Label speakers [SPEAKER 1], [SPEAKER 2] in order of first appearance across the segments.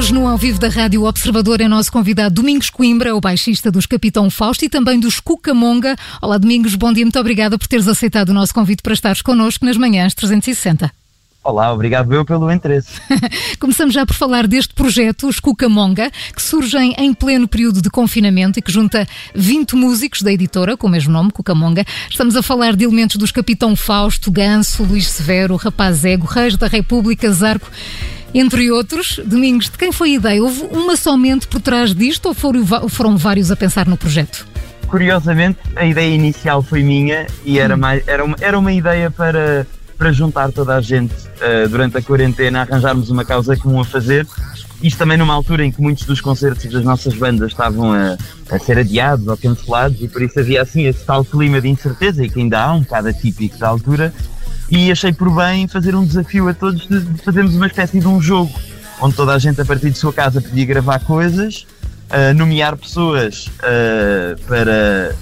[SPEAKER 1] Hoje, no ao vivo da Rádio Observador, é nosso convidado Domingos Coimbra, o baixista dos Capitão Fausto e também dos Cucamonga. Olá, Domingos, bom dia, muito obrigada por teres aceitado o nosso convite para estares connosco nas manhãs 360.
[SPEAKER 2] Olá, obrigado eu pelo interesse.
[SPEAKER 1] Começamos já por falar deste projeto, os Cucamonga, que surgem em pleno período de confinamento e que junta 20 músicos da editora, com o mesmo nome, Cucamonga. Estamos a falar de elementos dos Capitão Fausto, Ganso, Luís Severo, Rapaz Ego, Reis da República, Zarco entre outros. Domingos, de quem foi a ideia? Houve uma somente por trás disto ou foram, foram vários a pensar no projeto?
[SPEAKER 2] Curiosamente, a ideia inicial foi minha e era, hum. mais, era, uma, era uma ideia para para juntar toda a gente uh, durante a quarentena, arranjarmos uma causa comum a fazer. Isto também numa altura em que muitos dos concertos das nossas bandas estavam a, a ser adiados ou cancelados e por isso havia assim esse tal clima de incerteza e que ainda há um bocado atípico da altura. E achei por bem fazer um desafio a todos de, fazermos uma espécie de um jogo onde toda a gente a partir de sua casa podia gravar coisas, uh, nomear pessoas uh, para,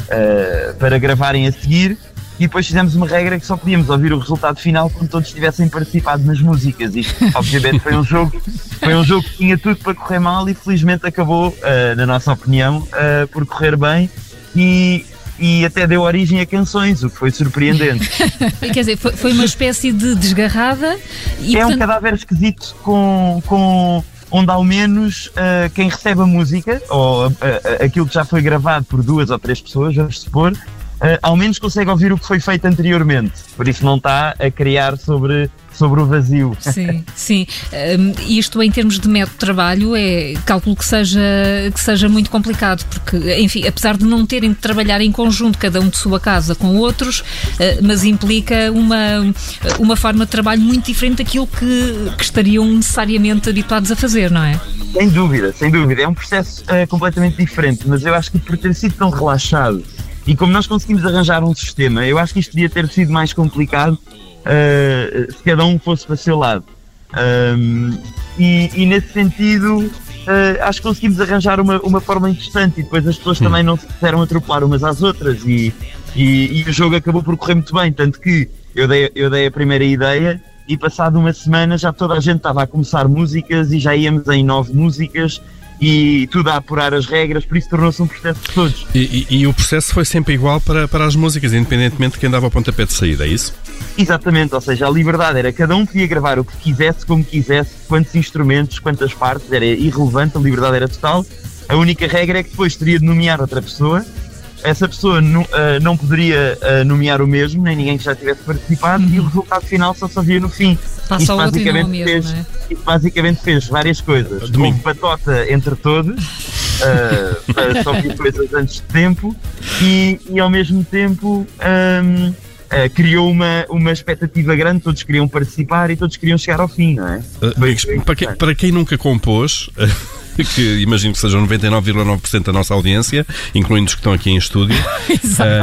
[SPEAKER 2] uh, para gravarem a seguir e depois fizemos uma regra que só podíamos ouvir o resultado final quando todos tivessem participado nas músicas. Isto, obviamente, foi um jogo, foi um jogo que tinha tudo para correr mal e felizmente acabou, na nossa opinião, por correr bem. E, e até deu origem a canções, o que foi surpreendente.
[SPEAKER 1] Quer dizer, foi, foi uma espécie de desgarrada.
[SPEAKER 2] E, é portanto... um cadáver esquisito com, com onde ao menos uh, quem recebe a música, ou uh, uh, aquilo que já foi gravado por duas ou três pessoas, vamos supor, ao menos consegue ouvir o que foi feito anteriormente. Por isso não está a criar sobre sobre o vazio.
[SPEAKER 1] Sim, sim. Um, isto em termos de método de trabalho é cálculo que seja, que seja muito complicado, porque, enfim, apesar de não terem de trabalhar em conjunto, cada um de sua casa com outros, uh, mas implica uma, uma forma de trabalho muito diferente daquilo que, que estariam necessariamente habituados a fazer, não é?
[SPEAKER 2] Sem dúvida, sem dúvida. É um processo uh, completamente diferente, mas eu acho que por ter sido tão relaxado e como nós conseguimos arranjar um sistema, eu acho que isto podia ter sido mais complicado uh, se cada um fosse para o seu lado. Um, e, e, nesse sentido, uh, acho que conseguimos arranjar uma, uma forma interessante e depois as pessoas também não se quiseram atropelar umas às outras e, e, e, o jogo acabou por correr muito bem. Tanto que eu dei, eu dei a primeira ideia e passado uma semana já toda a gente estava a começar músicas e já íamos em nove músicas e tudo a apurar as regras, por isso tornou-se um processo de todos.
[SPEAKER 3] E, e, e, o processo foi sempre igual para, para as músicas, independentemente de quem dava o pontapé de saída, é isso?
[SPEAKER 2] Exatamente, ou seja, a liberdade era cada um podia gravar o que quisesse, como quisesse, quantos instrumentos, quantas partes, era irrelevante, a liberdade era total. A única regra é que depois teria de nomear outra pessoa essa pessoa não, uh, não poderia uh, nomear o mesmo, nem ninguém que já tivesse participado, uhum. e o resultado final só se via no fim.
[SPEAKER 1] Passa basicamente, mesmo, fez,
[SPEAKER 2] é? isso basicamente fez várias coisas. Domingo. Houve batota entre todos, uh, para só coisas antes de tempo, e, e ao mesmo tempo. Um, Uh, criou uma, uma expectativa grande, todos queriam participar e todos queriam chegar ao fim, não é?
[SPEAKER 3] Uh, para, que, para, quem nunca compôs, que imagino que sejam 99,9% da nossa audiência, incluindo os que estão aqui em estúdio.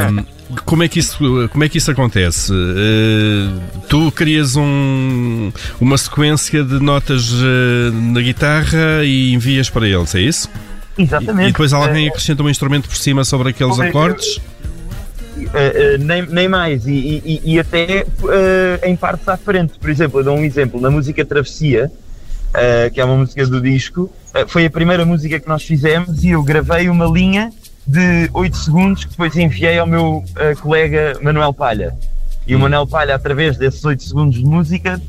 [SPEAKER 3] um, como é que isso, como é que isso acontece? Uh, tu crias um, uma sequência de notas uh, na guitarra e envias para eles, é isso?
[SPEAKER 2] Exatamente.
[SPEAKER 3] E, e depois alguém acrescenta um instrumento por cima sobre aqueles acordes?
[SPEAKER 2] Uh, uh, nem, nem mais, e, e, e até uh, em partes à frente. Por exemplo, eu dou um exemplo, na música Travessia, que é uma música do disco, foi a primeira música que nós fizemos e eu gravei uma linha de 8 segundos que depois enviei ao meu colega Manuel Palha. E o hum. Manuel Palha, através desses 8 segundos de música,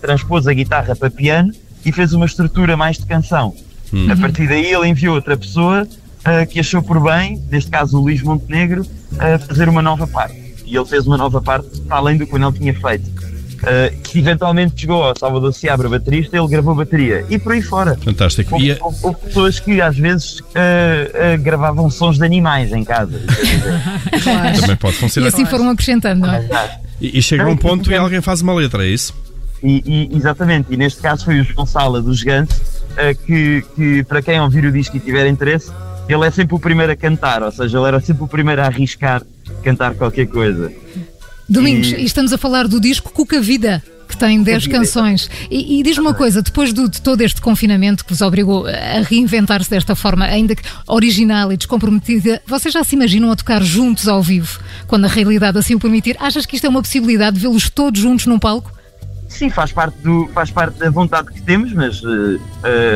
[SPEAKER 2] transpôs a guitarra para piano e fez uma estrutura mais de canção. Uhum. A partir daí ele enviou outra pessoa uh, que achou por bem, neste caso o Luís Montenegro, uh, fazer uma nova parte. E ele fez uma nova parte para além do que o Anel tinha feito. Uh, que eventualmente chegou ao Salvador Seabra, baterista, ele gravou bateria e por aí fora.
[SPEAKER 3] Fantástico.
[SPEAKER 2] Houve, e houve, houve pessoas que às vezes uh, uh, gravavam sons de animais em casa.
[SPEAKER 1] claro. Também pode funcionar. E assim foram acrescentando, não é?
[SPEAKER 3] E, e chega um ponto e alguém faz uma letra, é isso?
[SPEAKER 2] E, e, exatamente, e neste caso foi o João Sala dos Gigantes, que, que para quem ouvir o disco e tiver interesse, ele é sempre o primeiro a cantar, ou seja, ele era sempre o primeiro a arriscar cantar qualquer coisa.
[SPEAKER 1] Domingos, e... estamos a falar do disco Cuca Vida que tem 10 canções. E, e diz-me uma coisa, depois do, de todo este confinamento que vos obrigou a reinventar-se desta forma, ainda que original e descomprometida, vocês já se imaginam a tocar juntos ao vivo, quando a realidade assim o permitir? Achas que isto é uma possibilidade de vê-los todos juntos num palco?
[SPEAKER 2] sim, faz parte, do, faz parte da vontade que temos, mas uh, uh,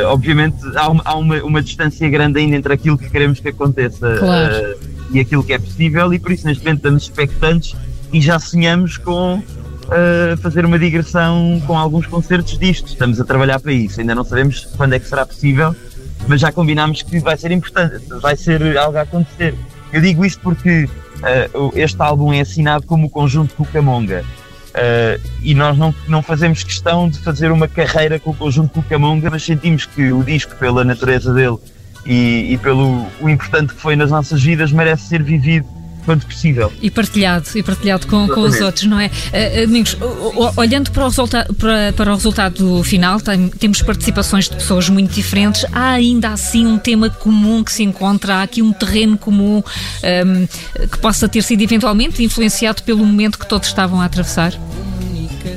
[SPEAKER 2] obviamente há, uma, há uma, uma, distância grande ainda entre aquilo que queremos que aconteça
[SPEAKER 1] claro.
[SPEAKER 2] e aquilo que é possível, e por isso neste momento estamos expectantes e já sonhamos com fazer uma digressão com alguns concertos disto. Estamos a trabalhar para isso, ainda não sabemos quando é que será possível, mas já combinámos que vai ser importante, vai ser algo a acontecer. Eu digo isto porque uh, este álbum é assinado como o conjunto Cucamonga. Uh, e nós não, não fazemos questão de fazer uma carreira com o conjunto Cucamonga, mas sentimos que o disco, pela natureza dele e, e pelo o importante que foi nas nossas vidas, merece ser vivido quanto possível.
[SPEAKER 1] E partilhado, e partilhado com, com os outros, não é? Uh, Domingos, olhando para o, resulta para, para o resultado final, tem, temos participações de pessoas muito diferentes, há ainda assim um tema comum que se encontra, há aqui um terreno comum um, ehm, que possa ter sido eventualmente influenciado pelo momento que todos estavam a atravessar?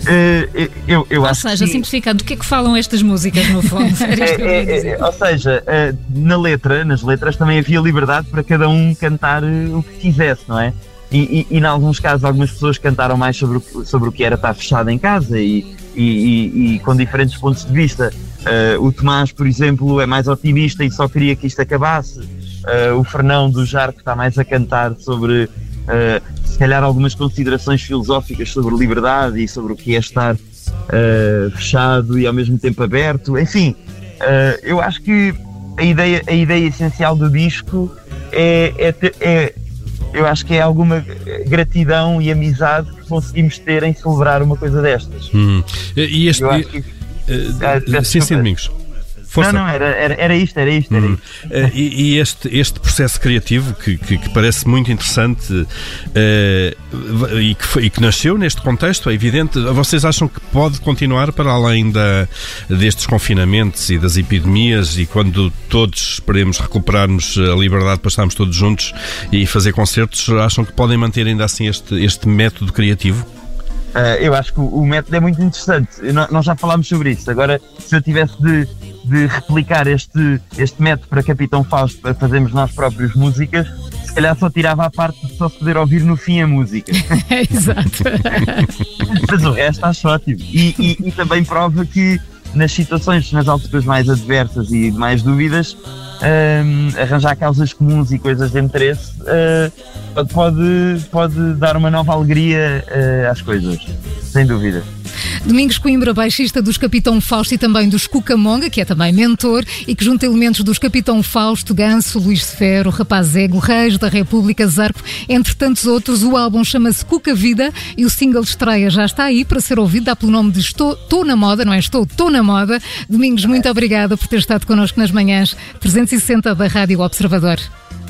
[SPEAKER 2] Uh, eu, eu
[SPEAKER 1] ou
[SPEAKER 2] acho
[SPEAKER 1] seja,
[SPEAKER 2] que...
[SPEAKER 1] simplificando, o que é que falam estas músicas no fundo?
[SPEAKER 2] é, é, é, ou seja, uh, na letra, nas letras também havia liberdade para cada um cantar uh, o que quisesse, não é? E, e, e, em alguns casos algumas pessoas cantaram mais sobre o, sobre o que era estar fechado em casa e, e, e com diferentes pontos de vista. o Tomás, por exemplo, é mais otimista e só queria que isto acabasse. o Fernão do Jarco está mais a cantar sobre se calhar algumas considerações filosóficas sobre liberdade e sobre o que é estar uh, fechado e ao mesmo tempo aberto. Enfim, uh, eu acho que a ideia, a ideia essencial do disco é, é, ter, é, eu acho que é alguma gratidão e amizade que conseguimos ter em celebrar uma coisa destas.
[SPEAKER 3] Hum. E este. Que, uh, sim, sim, Domingos.
[SPEAKER 2] Força. Não, não, era, era, era isto, era isto. Era hum. isto. Uh,
[SPEAKER 3] e, e este, este processo criativo que, que, que parece muito interessante uh, e, que e que nasceu neste contexto, é evidente, vocês acham que pode continuar para além da, destes confinamentos e das epidemias e quando todos esperemos recuperarmos a liberdade para estarmos todos juntos e fazer concertos, acham que podem manter ainda assim este, este método criativo?
[SPEAKER 2] Uh, eu acho que o, o, método é muito interessante. Nós já falámos sobre isso. Agora, se eu tivesse de, de replicar este, este método para Capitão Fausto, para fazermos nós próprios músicas, se calhar só tirava a parte de só se poder ouvir no fim a música.
[SPEAKER 1] Exato.
[SPEAKER 2] Mas o resto acho ótimo. E, e, e também prova que nas situações, nas alturas mais adversas e mais dúvidas, um, arranjar causas comuns e coisas de interesse uh, pode, pode dar uma nova alegria uh, às coisas, sem dúvida.
[SPEAKER 1] Domingos Coimbra, baixista dos Capitão Fausto e também dos Cucamonga, que é também mentor e que junta elementos dos Capitão Fausto, Ganso, Luís Sefero, Rapaz Ego, Reis da República, Zarco, entre tantos outros. O álbum chama-se Cuca Vida e o single estreia já está aí para ser ouvido, dá pelo nome de Estou, Estou na Moda, não é Estou, Estou na Moda. Domingos, muito obrigada por ter estado connosco nas manhãs 360 da Rádio Observador.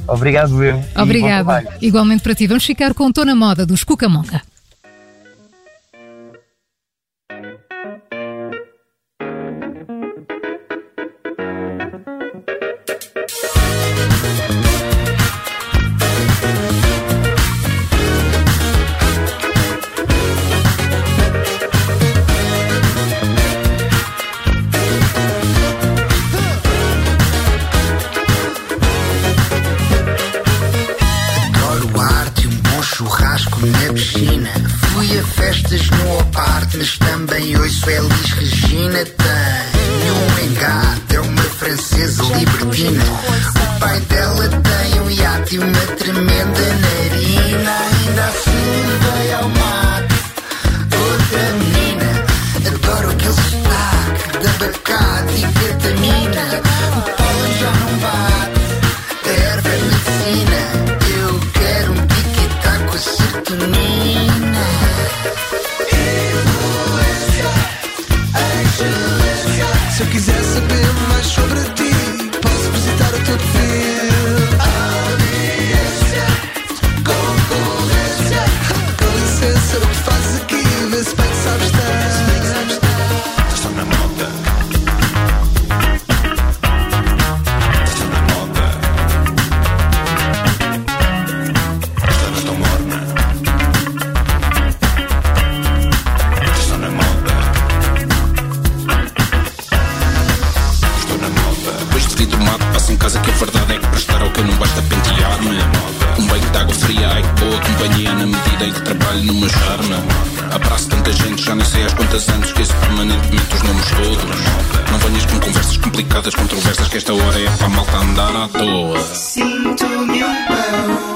[SPEAKER 2] Obrigado, eu.
[SPEAKER 1] Obrigada. Igualmente para ti. Vamos ficar com Estou na Moda dos Cucamonga
[SPEAKER 4] thank you um iate e não
[SPEAKER 5] basta pentear-me. Um banho de água fria, ai que boa companhia na medida em que trabalho no meu charme. Abraço
[SPEAKER 6] tanta gente, já nem sei às quantas anos esqueço permanentemente os nomes todos. Não venhas com conversas complicadas, controversas, que esta hora é para a malta andar à toa.
[SPEAKER 5] Sinto-me um pão.